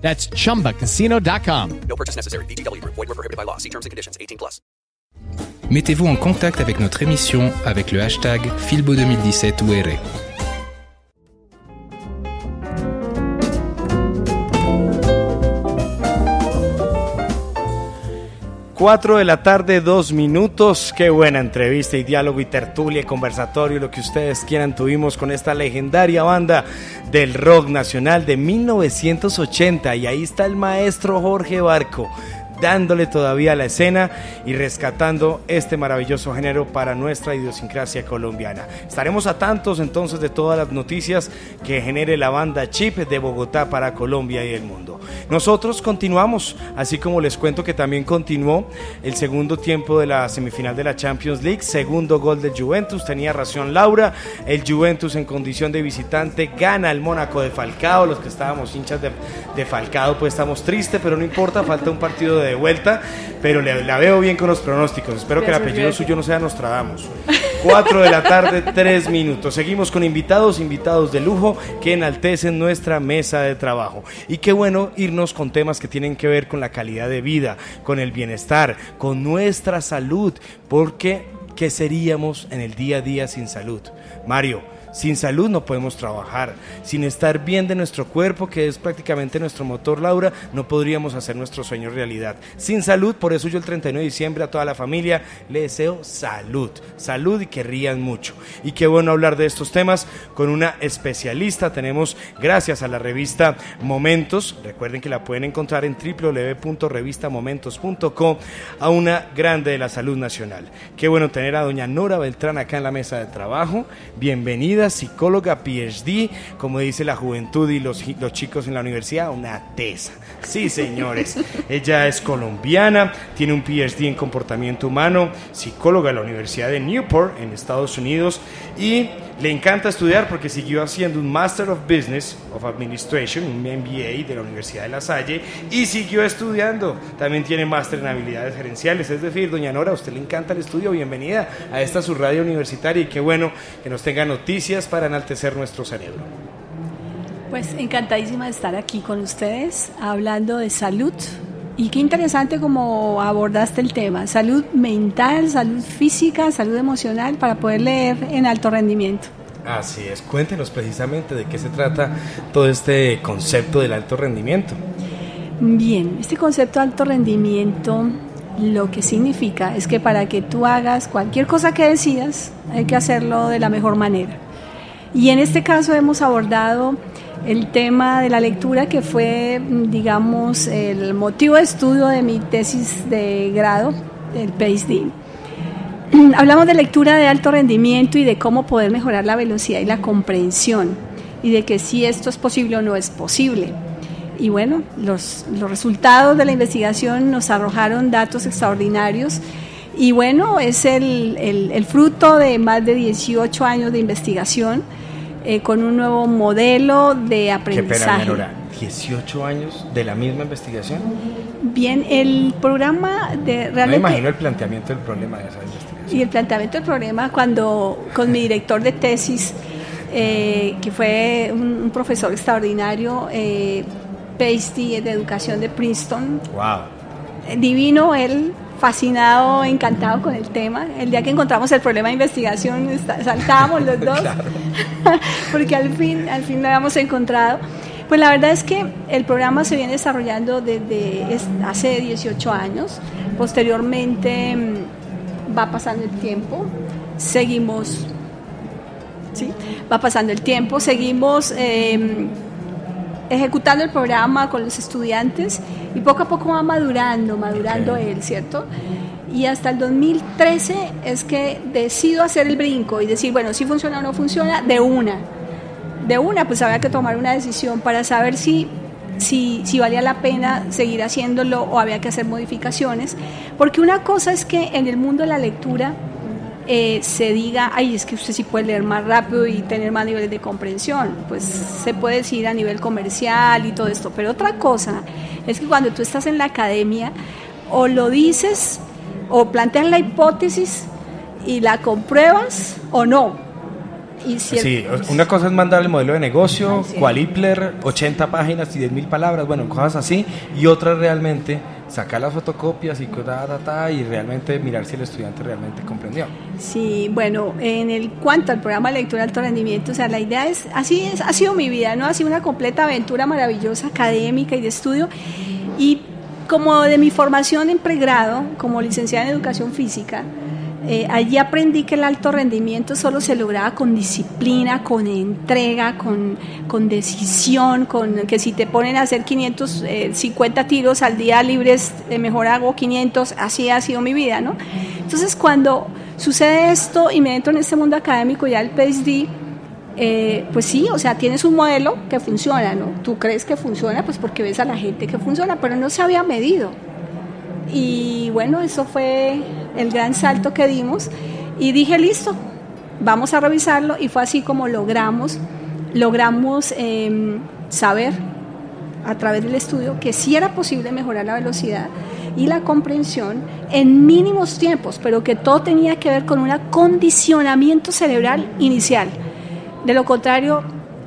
That's chumbacasino.com. No purchase necessary. VGW Group. Void were prohibited by law. See terms and conditions. 18 plus. Mettez-vous en contact avec notre émission avec le hashtag Filbo2017UR. 4 de la tarde, dos minutos. Qué buena entrevista y diálogo y tertulia y conversatorio, lo que ustedes quieran, tuvimos con esta legendaria banda del rock nacional de 1980. Y ahí está el maestro Jorge Barco dándole todavía la escena y rescatando este maravilloso género para nuestra idiosincrasia colombiana. Estaremos a tantos entonces de todas las noticias que genere la banda Chip de Bogotá para Colombia y el mundo. Nosotros continuamos, así como les cuento que también continuó el segundo tiempo de la semifinal de la Champions League, segundo gol del Juventus, tenía ración Laura, el Juventus en condición de visitante gana el Mónaco de Falcao, los que estábamos hinchas de, de Falcao pues estamos tristes, pero no importa, falta un partido de vuelta, pero le, la veo bien con los pronósticos. Espero que el apellido suyo no sea Nostradamus. 4 de la tarde, 3 minutos. Seguimos con invitados, invitados de lujo que enaltecen nuestra mesa de trabajo. Y qué bueno irnos con temas que tienen que ver con la calidad de vida, con el bienestar, con nuestra salud, porque ¿qué seríamos en el día a día sin salud? Mario, sin salud no podemos trabajar. Sin estar bien de nuestro cuerpo, que es prácticamente nuestro motor, Laura, no podríamos hacer nuestro sueño realidad. Sin salud, por eso yo el 31 de diciembre a toda la familia le deseo salud. Salud y que rían mucho. Y qué bueno hablar de estos temas con una especialista. Tenemos, gracias a la revista Momentos, recuerden que la pueden encontrar en www.revistamomentos.com, a una grande de la salud nacional. Qué bueno tener a doña Nora Beltrán acá en la mesa de trabajo. Bienvenida psicóloga PhD, como dice la juventud y los, los chicos en la universidad, una tesa. Sí, señores. Ella es colombiana, tiene un PhD en comportamiento humano, psicóloga de la Universidad de Newport en Estados Unidos y le encanta estudiar porque siguió haciendo un Master of Business of Administration, un MBA de la Universidad de La Salle y siguió estudiando. También tiene máster en habilidades gerenciales. Es decir, doña Nora, a usted le encanta el estudio. Bienvenida a esta su radio universitaria y qué bueno que nos tenga noticias para enaltecer nuestro cerebro. Pues encantadísima de estar aquí con ustedes hablando de salud. Y qué interesante como abordaste el tema, salud mental, salud física, salud emocional, para poder leer en alto rendimiento. Así es, cuéntenos precisamente de qué se trata todo este concepto del alto rendimiento. Bien, este concepto de alto rendimiento lo que significa es que para que tú hagas cualquier cosa que decidas, hay que hacerlo de la mejor manera. Y en este caso hemos abordado el tema de la lectura que fue, digamos, el motivo de estudio de mi tesis de grado, el PhD. Hablamos de lectura de alto rendimiento y de cómo poder mejorar la velocidad y la comprensión y de que si esto es posible o no es posible. Y bueno, los, los resultados de la investigación nos arrojaron datos extraordinarios y bueno, es el, el, el fruto de más de 18 años de investigación eh, con un nuevo modelo de aprendizaje. Qué pena, 18 años de la misma investigación. Bien, el programa de realmente... No me imagino el planteamiento del problema de esa investigación. Y el planteamiento del problema cuando con mi director de tesis, eh, que fue un, un, profesor extraordinario, eh, PhD de educación de Princeton. Wow. Divino, él fascinado, encantado con el tema. El día que encontramos el problema de investigación, saltábamos los dos, porque al fin, al fin lo habíamos encontrado. Pues la verdad es que el programa se viene desarrollando desde hace 18 años. Posteriormente va pasando el tiempo, seguimos, ¿sí? Va pasando el tiempo, seguimos eh, ejecutando el programa con los estudiantes y poco a poco va madurando, madurando okay. él, ¿cierto? Y hasta el 2013 es que decido hacer el brinco y decir, bueno, si funciona o no funciona, de una. De una, pues había que tomar una decisión para saber si si, si valía la pena seguir haciéndolo o había que hacer modificaciones, porque una cosa es que en el mundo de la lectura eh, se diga, ay, es que usted sí puede leer más rápido y tener más niveles de comprensión, pues se puede decir a nivel comercial y todo esto, pero otra cosa es que cuando tú estás en la academia, o lo dices, o planteas la hipótesis y la compruebas o no. Y sí, una cosa es mandar el modelo de negocio, Qualipler, 80 páginas y 10 mil palabras, bueno, cosas así, y otra realmente sacar las fotocopias y y realmente mirar si el estudiante realmente comprendió. Sí, bueno, en el cuanto al programa de lectura de alto rendimiento, o sea, la idea es, así es, ha sido mi vida, ¿no? Ha sido una completa aventura maravillosa, académica y de estudio, y como de mi formación en pregrado, como licenciada en educación física, eh, allí aprendí que el alto rendimiento solo se lograba con disciplina, con entrega, con, con decisión, con que si te ponen a hacer 550 eh, tiros al día libres, eh, mejor hago 500, así ha sido mi vida, ¿no? Entonces cuando sucede esto y me entro en este mundo académico, ya el PhD, pues sí, o sea, tienes un modelo que funciona, ¿no? Tú crees que funciona, pues porque ves a la gente que funciona, pero no se había medido. Y bueno, eso fue el gran salto que dimos y dije, listo, vamos a revisarlo y fue así como logramos, logramos em, saber a través del estudio que sí era posible mejorar la velocidad y la comprensión en mínimos tiempos, pero que todo tenía que ver con un acondicionamiento cerebral inicial. De lo contrario,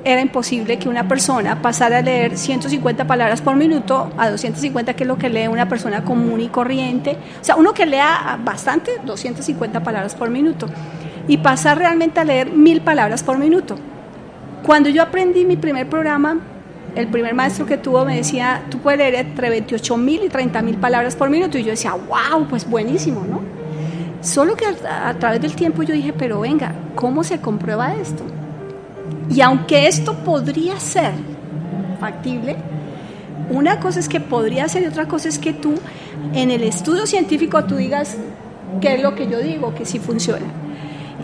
era imposible que una persona pasara a leer 150 palabras por minuto a 250, que es lo que lee una persona común y corriente. O sea, uno que lea bastante, 250 palabras por minuto. Y pasar realmente a leer mil palabras por minuto. Cuando yo aprendí mi primer programa, el primer maestro que tuvo me decía, tú puedes leer entre 28 mil y 30 mil palabras por minuto. Y yo decía, wow, pues buenísimo, ¿no? Solo que a, través del tiempo yo dije, pero venga, ¿cómo se comprueba esto? Y aunque esto podría ser factible, una cosa es que podría ser y otra cosa es que tú en el estudio científico tú digas qué es lo que yo digo, que sí funciona.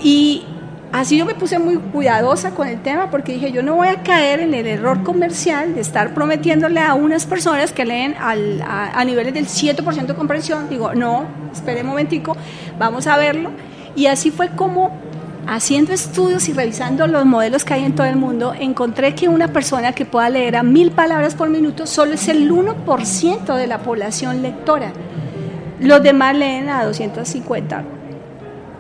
Y así yo me puse muy cuidadosa con el tema porque dije, yo no voy a caer en el error comercial de estar prometiéndole a unas personas que leen a, a, niveles del 7% de comprensión. Digo, no, espere un momentico, vamos a verlo. Y así fue como haciendo estudios y revisando los modelos que hay en todo el mundo, encontré que una persona que pueda leer a mil palabras por minuto solo es el 1% de la población lectora. Los demás leen a 250.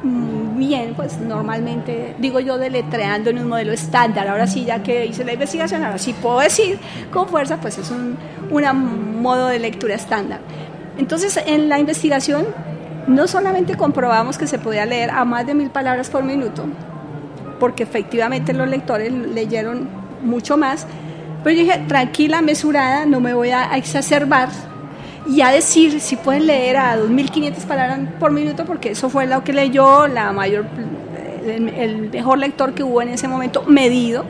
Mm, bien, pues normalmente, digo yo, deletreando en un modelo estándar. Ahora sí, ya que hice la investigación, ahora sí puedo decir con fuerza, pues es un modo de lectura estándar. Entonces, en la investigación no solamente comprobamos que se podía leer a más de mil palabras por minuto, porque efectivamente los lectores leyeron mucho más, pero yo dije, tranquila, mesurada, no me voy a exacerbar y a decir si pueden leer a 2.500 palabras por minuto, porque eso fue lo que leyó la mayor, el, mejor lector que hubo en ese momento medido.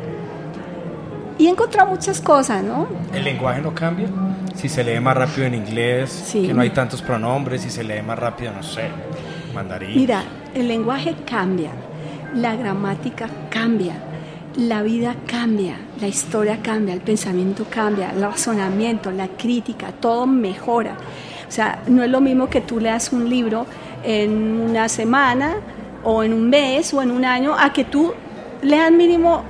Y encontró muchas cosas, ¿no? ¿El lenguaje no cambia? Si se lee más rápido en inglés, que no hay tantos pronombres, si se lee más rápido, no sé, mandarín. Mira, el lenguaje cambia, la gramática cambia, la vida cambia, la historia cambia, el pensamiento cambia, el razonamiento, la crítica, todo mejora. O sea, no es lo mismo que tú leas un libro en una semana o en un mes o en un año a que tú leas mínimo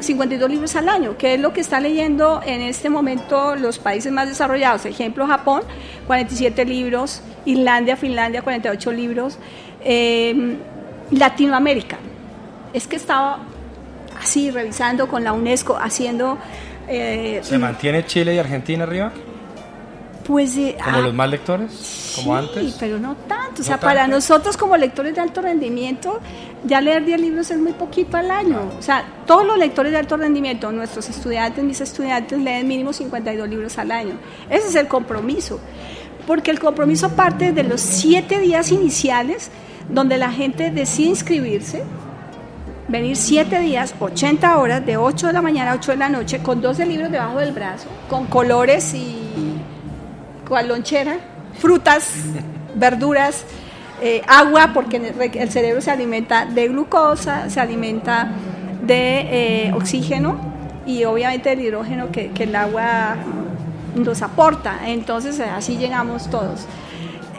52 libros al año, que es lo que está leyendo en este momento los países más desarrollados. Ejemplo, Japón, 47 libros, Islandia, Finlandia, 48 libros, em, Latinoamérica. Es que estaba así revisando con la UNESCO, haciendo... Eh, ¿Se mantiene Chile y Argentina arriba? Pues, eh, ¿Como los ah, más lectores? ¿Como sí, pero no tanto. O sea, para nosotros como lectores de alto rendimiento, ya leer 10 libros es muy poquito al año. O sea, todos los lectores de alto rendimiento, nuestros estudiantes, mis estudiantes, leen mínimo 52 libros al año. Ese es el compromiso. Porque el compromiso parte de los 7 días iniciales, donde la gente decide inscribirse, venir 7 días, 80 horas, de 8 de la mañana a 8 de la noche, con 12 libros debajo del brazo, con colores y cual lonchera, frutas, verduras, eh, agua, porque el cerebro se alimenta de glucosa, se alimenta de eh, oxígeno y obviamente el hidrógeno que, el agua nos aporta. Entonces así llegamos todos.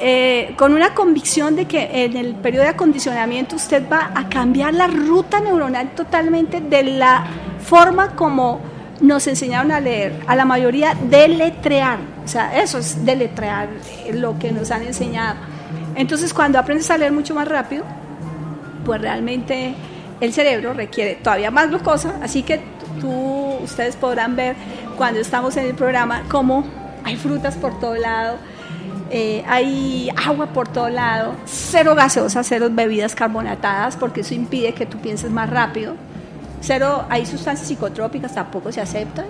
Eh, con una convicción de que en el periodo de acondicionamiento usted va a cambiar la ruta neuronal totalmente de la forma como nos enseñaron a leer, a la mayoría deletrear, o sea, eso es deletrear lo que nos han enseñado. Entonces, cuando aprendes a leer mucho más rápido, pues realmente el cerebro requiere todavía más glucosa, así que tú, ustedes podrán ver cuando estamos en el programa cómo hay frutas por todo lado, eh, hay agua por todo lado, cero gaseosa, cero bebidas carbonatadas, porque eso impide que tú pienses más rápido. Cero, hay sustancias psicotrópicas, tampoco se aceptan,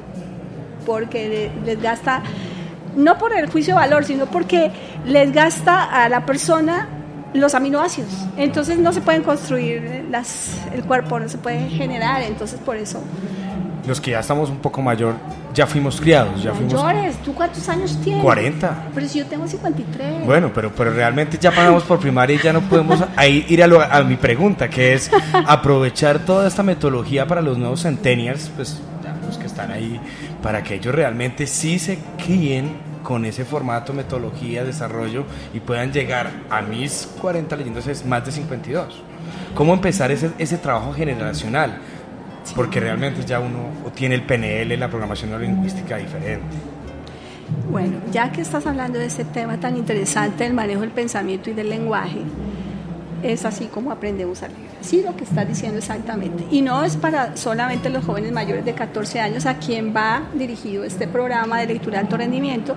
porque les gasta, no por el juicio de valor, sino porque les gasta a la persona los aminoácidos. Entonces no se pueden construir las, el cuerpo, no se puede generar, entonces por eso los que ya estamos un poco mayor, ya fuimos criados, ya fuimos... Mayores, ¿tú cuántos años tienes? 40. Pero si yo tengo 53. Bueno, pero, pero realmente ya pasamos por primaria y ya no podemos ahí ir a, a mi pregunta, que es aprovechar toda esta metodología para los nuevos centennials, pues ya los que están ahí, para que ellos realmente sí se críen con ese formato, metodología, desarrollo y puedan llegar a mis 40 leyéndose más de 52. ¿Cómo empezar ese, ese trabajo generacional? Porque realmente ya uno tiene el PNL, la programación neurolingüística diferente. Bueno, ya que estás hablando de este tema tan interesante del manejo del pensamiento y del lenguaje, es así como aprendemos a leer. Sí, lo que estás diciendo exactamente. Y no es para solamente los jóvenes mayores de 14 años a quien va dirigido este programa de lectura de alto rendimiento,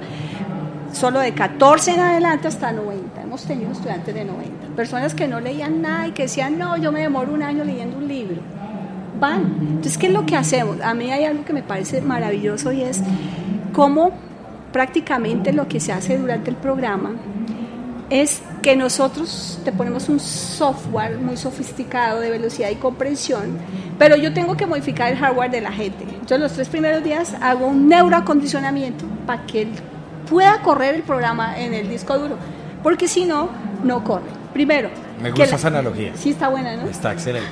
solo de 14 en adelante hasta 90. Hemos tenido estudiantes de 90, personas que no leían nada y que decían, no, yo me demoro un año leyendo un libro van. Entonces, ¿qué es lo que hacemos? A mí hay algo que me parece maravilloso y es cómo prácticamente lo que se hace durante el programa es que nosotros te ponemos un software muy sofisticado de velocidad y comprensión, pero yo tengo que modificar el hardware de la gente. Entonces los tres primeros días hago un neuroacondicionamiento para que él pueda correr el programa en el disco duro, porque si no, no corre. Primero, me gusta esa analogía. Sí, está buena, ¿no? Está excelente.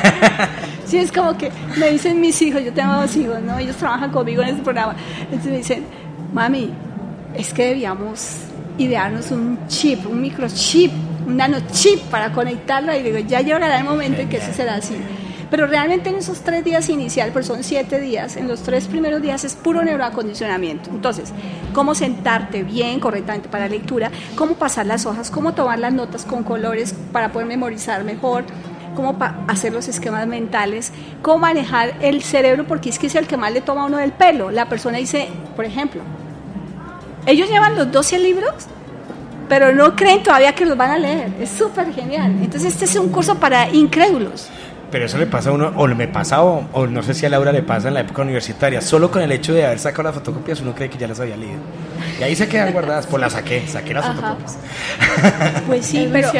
sí, es como que me dicen mis hijos, yo tengo dos hijos, ¿no? Ellos trabajan conmigo en este programa. Entonces me dicen, mami, es que debíamos idearnos un chip, un microchip, un nanochip para conectarlo. Y digo, ya llegará el momento en que eso será así. Pero realmente en esos tres días inicial, pues son siete días, en los tres primeros días es puro neuroacondicionamiento. Entonces, cómo sentarte bien, correctamente para lectura, cómo pasar las hojas, cómo tomar las notas con colores para poder memorizar mejor, cómo hacer los esquemas mentales, cómo manejar el cerebro, porque es que es el que más le toma a uno del pelo. La persona dice, por ejemplo, ellos llevan los 12 libros, pero no creen todavía que los van a leer. Es súper genial. Entonces este es un curso para incrédulos. Pero eso le pasa a uno, o me pasa, o, no sé si a Laura le pasa en la época universitaria. Solo con el hecho de haber sacado las fotocopias, uno cree que ya las había leído. Y ahí se quedan guardadas. Pues las saqué, saqué las fotocopias. Pues sí, pero,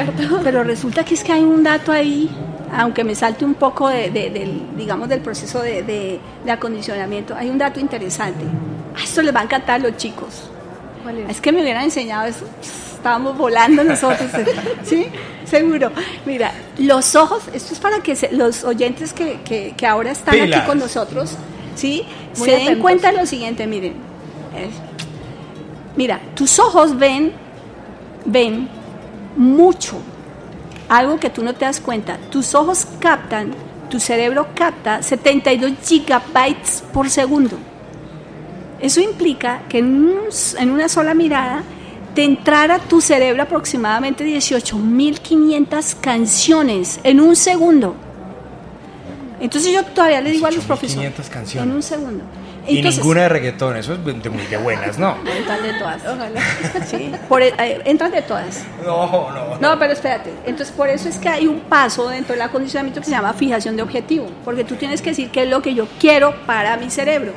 pero resulta que es que hay un dato ahí, aunque me salte un poco de, del, digamos, del proceso de, de, acondicionamiento, hay un dato interesante. A esto les va a encantar a los chicos. es? es que me hubieran enseñado eso estábamos volando nosotros, ¿sí? Seguro. Mira, los ojos, esto es para que los oyentes que, que, ahora están aquí con nosotros, ¿sí? se den cuenta de lo siguiente, miren. mira, tus ojos ven, ven mucho, algo que tú no te das cuenta. Tus ojos captan, tu cerebro capta 72 gigabytes por segundo. Eso implica que en, en una sola mirada de entrar a tu cerebro aproximadamente 18.500 canciones en un segundo. Entonces yo todavía le digo a los profesores. canciones. En un segundo. y ninguna de reggaetón, eso es de, muy de buenas, ¿no? Entran de todas. Sí, por, e, eh, entran de todas. No, no, no. No, pero espérate. Entonces por eso es que hay un paso dentro del acondicionamiento que se llama fijación de objetivo. Porque tú tienes que decir qué es lo que yo quiero para mi cerebro.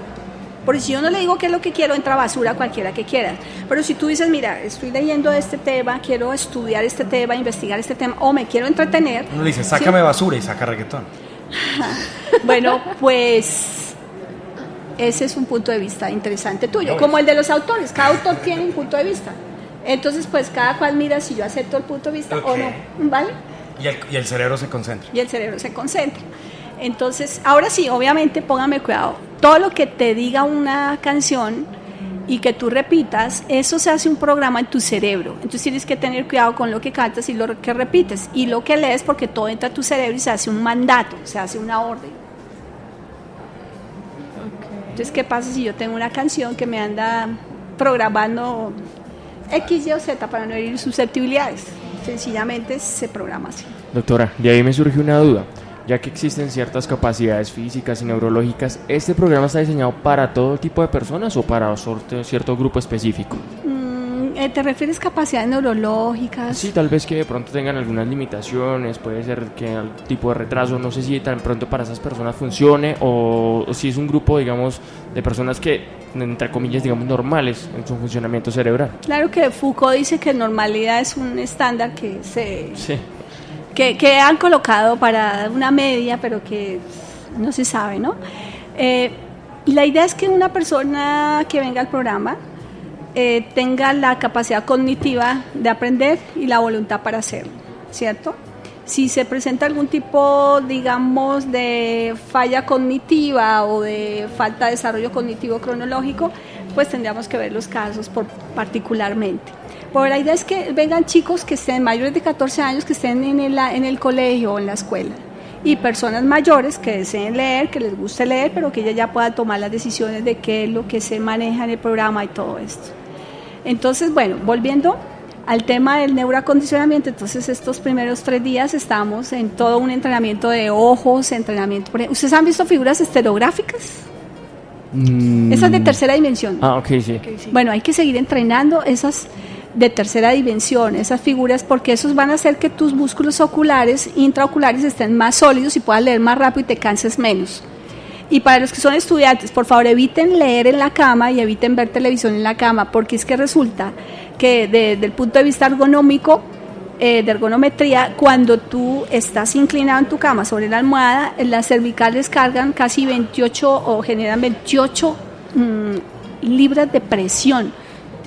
Porque si yo no le digo qué es lo que quiero, entra basura cualquiera que quiera. Pero si tú dices, mira, estoy leyendo este tema, quiero estudiar este tema, investigar este tema, o me quiero entretener. Uno le dice, sácame basura y saca reggaetón. bueno, pues ese es un punto de vista interesante tuyo, como el de los autores. Cada autor tiene un punto de vista. Entonces, pues cada cual mira si yo acepto el punto de vista o no. ¿Vale? Y el, y el cerebro se concentra. Y el cerebro se concentra. Entonces, ahora sí, obviamente, póngame cuidado. Todo lo que te diga una canción y que tú repitas, eso se hace un programa en tu cerebro. Entonces tienes que tener cuidado con lo que cantas y lo que repites. Y lo que lees, porque todo entra a tu cerebro y se hace un mandato, se hace una orden. Entonces, ¿qué pasa si yo tengo una canción que me anda programando X, Y o Z para no herir susceptibilidades? Sencillamente se programa así. Doctora, de ahí me surgió una duda. Ya que existen ciertas capacidades físicas y neurológicas, ¿este programa está diseñado para todo tipo de personas o para cierto grupo específico? Mm, eh, ¿Te refieres capacidades neurológicas? Sí, tal vez que de pronto tengan algunas limitaciones, puede ser que algún tipo de retraso, no sé si tan pronto para esas personas funcione o, o si es un grupo, digamos, de personas que, entre comillas, digamos, normales en su funcionamiento cerebral. Claro que Foucault dice que normalidad es un estándar que se Sí. Que, que han colocado para una media, pero que no se sabe, ¿no? Eh, la idea es que una persona que venga al programa eh, tenga la capacidad cognitiva de aprender y la voluntad para hacerlo, ¿cierto? Si se presenta algún tipo, digamos, de falla cognitiva o de falta de desarrollo cognitivo cronológico, pues tendríamos que ver los casos por, particularmente. Pero la idea es que vengan chicos que estén mayores de 14 años, que estén en el, en el colegio o en la escuela, y personas mayores que deseen leer, que les guste leer, pero que ella ya pueda tomar las decisiones de qué es lo que se maneja en el programa y todo esto. Entonces, bueno, volviendo al tema del neuroacondicionamiento, entonces estos primeros tres días estamos en todo un entrenamiento de ojos, entrenamiento... por- ¿Ustedes han visto figuras estereográficas? Esas de tercera dimensión. Ah, ok, sí. Bueno, hay que seguir entrenando esas de tercera dimensión, esas figuras, porque esos van a hacer que tus músculos oculares, intraoculares, estén más sólidos y puedas leer más rápido y te canses menos. Y para los que son estudiantes, por favor, eviten leer en la cama y eviten ver televisión en la cama, porque es que resulta que desde el punto de vista ergonómico, eh, de ergonometría, cuando tú estás inclinado en tu cama sobre la almohada, eh, las cervicales cargan casi 28 o generan 28 mm, libras de presión.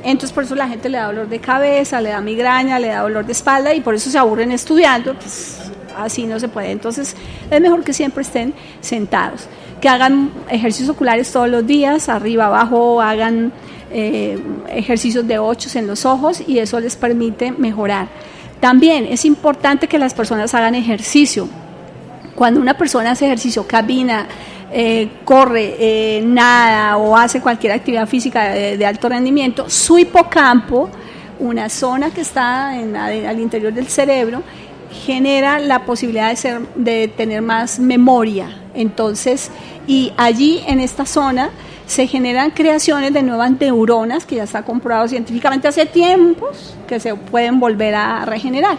Entonces por eso la gente le da dolor de cabeza, le da migraña, le da dolor de espalda y por eso se aburren estudiando, pues así no se puede. Entonces es mejor que siempre estén sentados, que hagan ejercicios oculares todos los días, arriba, abajo, hagan eh, ejercicios de ochos en los ojos y eso les permite mejorar. También es importante que las personas hagan ejercicio. Cuando una persona hace ejercicio, camina, eh, corre, eh, nada o hace cualquier actividad física de, de alto rendimiento, su hipocampo, una zona que está en al interior del cerebro, genera la posibilidad de, ser, de tener más memoria. Entonces, y allí en esta zona se generan creaciones de nuevas neuronas, que ya está comprobado científicamente hace tiempos, que se pueden volver a regenerar.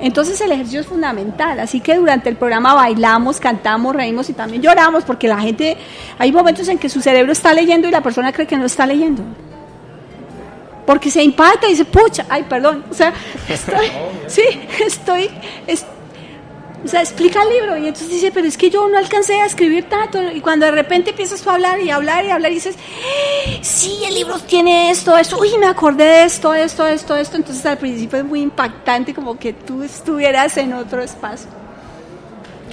Entonces el ejercicio es fundamental, así que durante el programa bailamos, cantamos, reímos y también lloramos, porque la gente, hay momentos en que su cerebro está leyendo y la persona cree que no está leyendo. Porque se impacta y dice, pucha, ay, perdón, o sea, estoy, sí, estoy, es- o sea, explica el libro y entonces dice, pero es que yo no alcancé a escribir tanto. Y cuando de repente empiezas tú a hablar y hablar y hablar y dices, "Eh, sí, el libro tiene esto, esto, uy, me acordé de esto, esto, esto, esto. Entonces al principio es muy impactante como que tú estuvieras en otro espacio.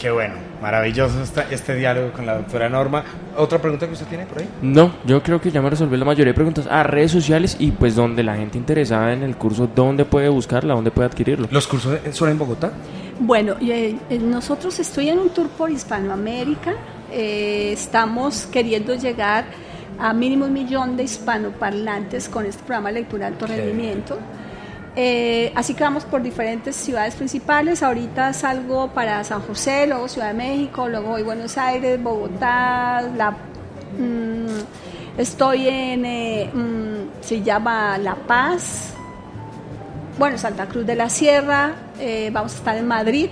Qué bueno, maravilloso esta- este diálogo con la doctora Norma. ¿Otra pregunta que usted tiene por ahí? No, yo creo que ya me resolvió la mayoría de preguntas. Ah, redes sociales y pues donde la gente interesada en el curso, ¿dónde puede buscarla? ¿Dónde puede adquirirlo? ¿Los cursos son en Bogotá? Bueno, eh, eh, nosotros estoy en un tour por Hispanoamérica. eh, estamos queriendo llegar a mínimo un millón de hispanoparlantes con este programa de lectura de alto rendimiento. Eh, así que vamos por diferentes ciudades principales. Ahorita salgo para San José, luego Ciudad de México, luego voy a Buenos Aires, Bogotá, la, mm, estoy en, eh, mm, se llama La Paz, bueno, Santa Cruz de la Sierra, eh, vamos a estar en Madrid,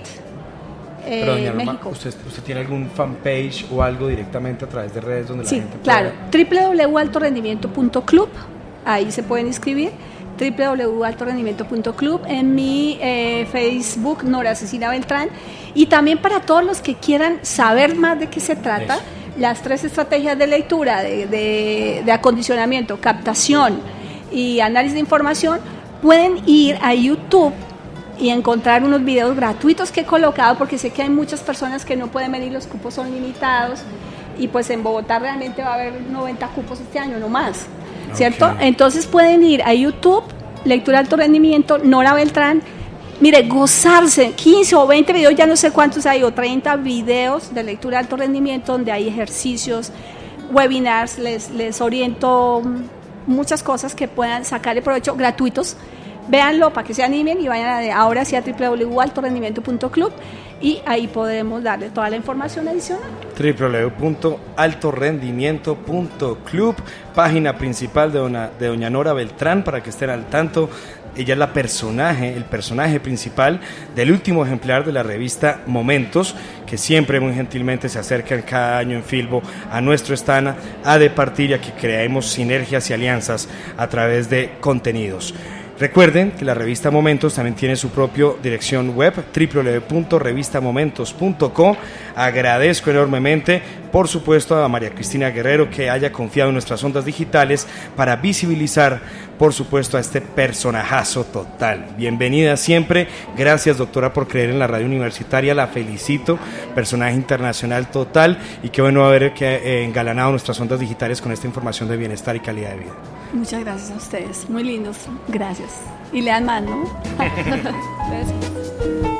eh, Pero, doña Norma, México. ¿usted, ¿usted tiene algún fanpage o algo directamente a través de redes donde Sí, la gente pueda- claro. www.altorendimiento.club, ahí se pueden inscribir. www.altorendimiento.club en mi eh, Facebook Nora Cecilia Beltrán y también para todos los que quieran saber más de qué se trata Eso. las tres estrategias de lectura de, de- de acondicionamiento captación y análisis de información pueden ir a YouTube y encontrar unos videos gratuitos que he colocado porque sé que hay muchas personas que no pueden venir, los cupos son limitados y pues en Bogotá realmente va a haber 90 cupos este año, no más, ¿cierto? Entonces pueden ir a YouTube, Lectura de Alto Rendimiento, Nora Beltrán, mire, gozarse, 15 o 20 videos, ya no sé cuántos hay, o 30 videos de lectura de alto rendimiento donde hay ejercicios, webinars, les, les oriento muchas cosas que puedan sacarle provecho gratuitos. Véanlo para que se animen y vayan a de ahora sí a www.altorendimiento.club y ahí podemos darle toda la información adicional. www.altorendimiento.club, página principal de Doña, de Doña Nora Beltrán para que estén al tanto. Ella es la personaje, el personaje principal del último ejemplar de la revista Momentos, que siempre muy gentilmente se acercan cada año en Filbo a nuestro estana a departir y a que creemos sinergias y alianzas a través de contenidos. Recuerden que la revista Momentos también tiene su propia dirección web www.revistamomentos.co. Agradezco enormemente, por supuesto, a María Cristina Guerrero que haya confiado en nuestras ondas digitales para visibilizar, por supuesto, a este personajazo total. Bienvenida siempre. Gracias, doctora, por creer en la radio universitaria. La felicito. Personaje internacional total y qué bueno haber que, eh, engalanado nuestras ondas digitales con esta información de bienestar y calidad de vida. Muchas gracias a ustedes, muy lindos, gracias. Y lean más, ¿no? Gracias.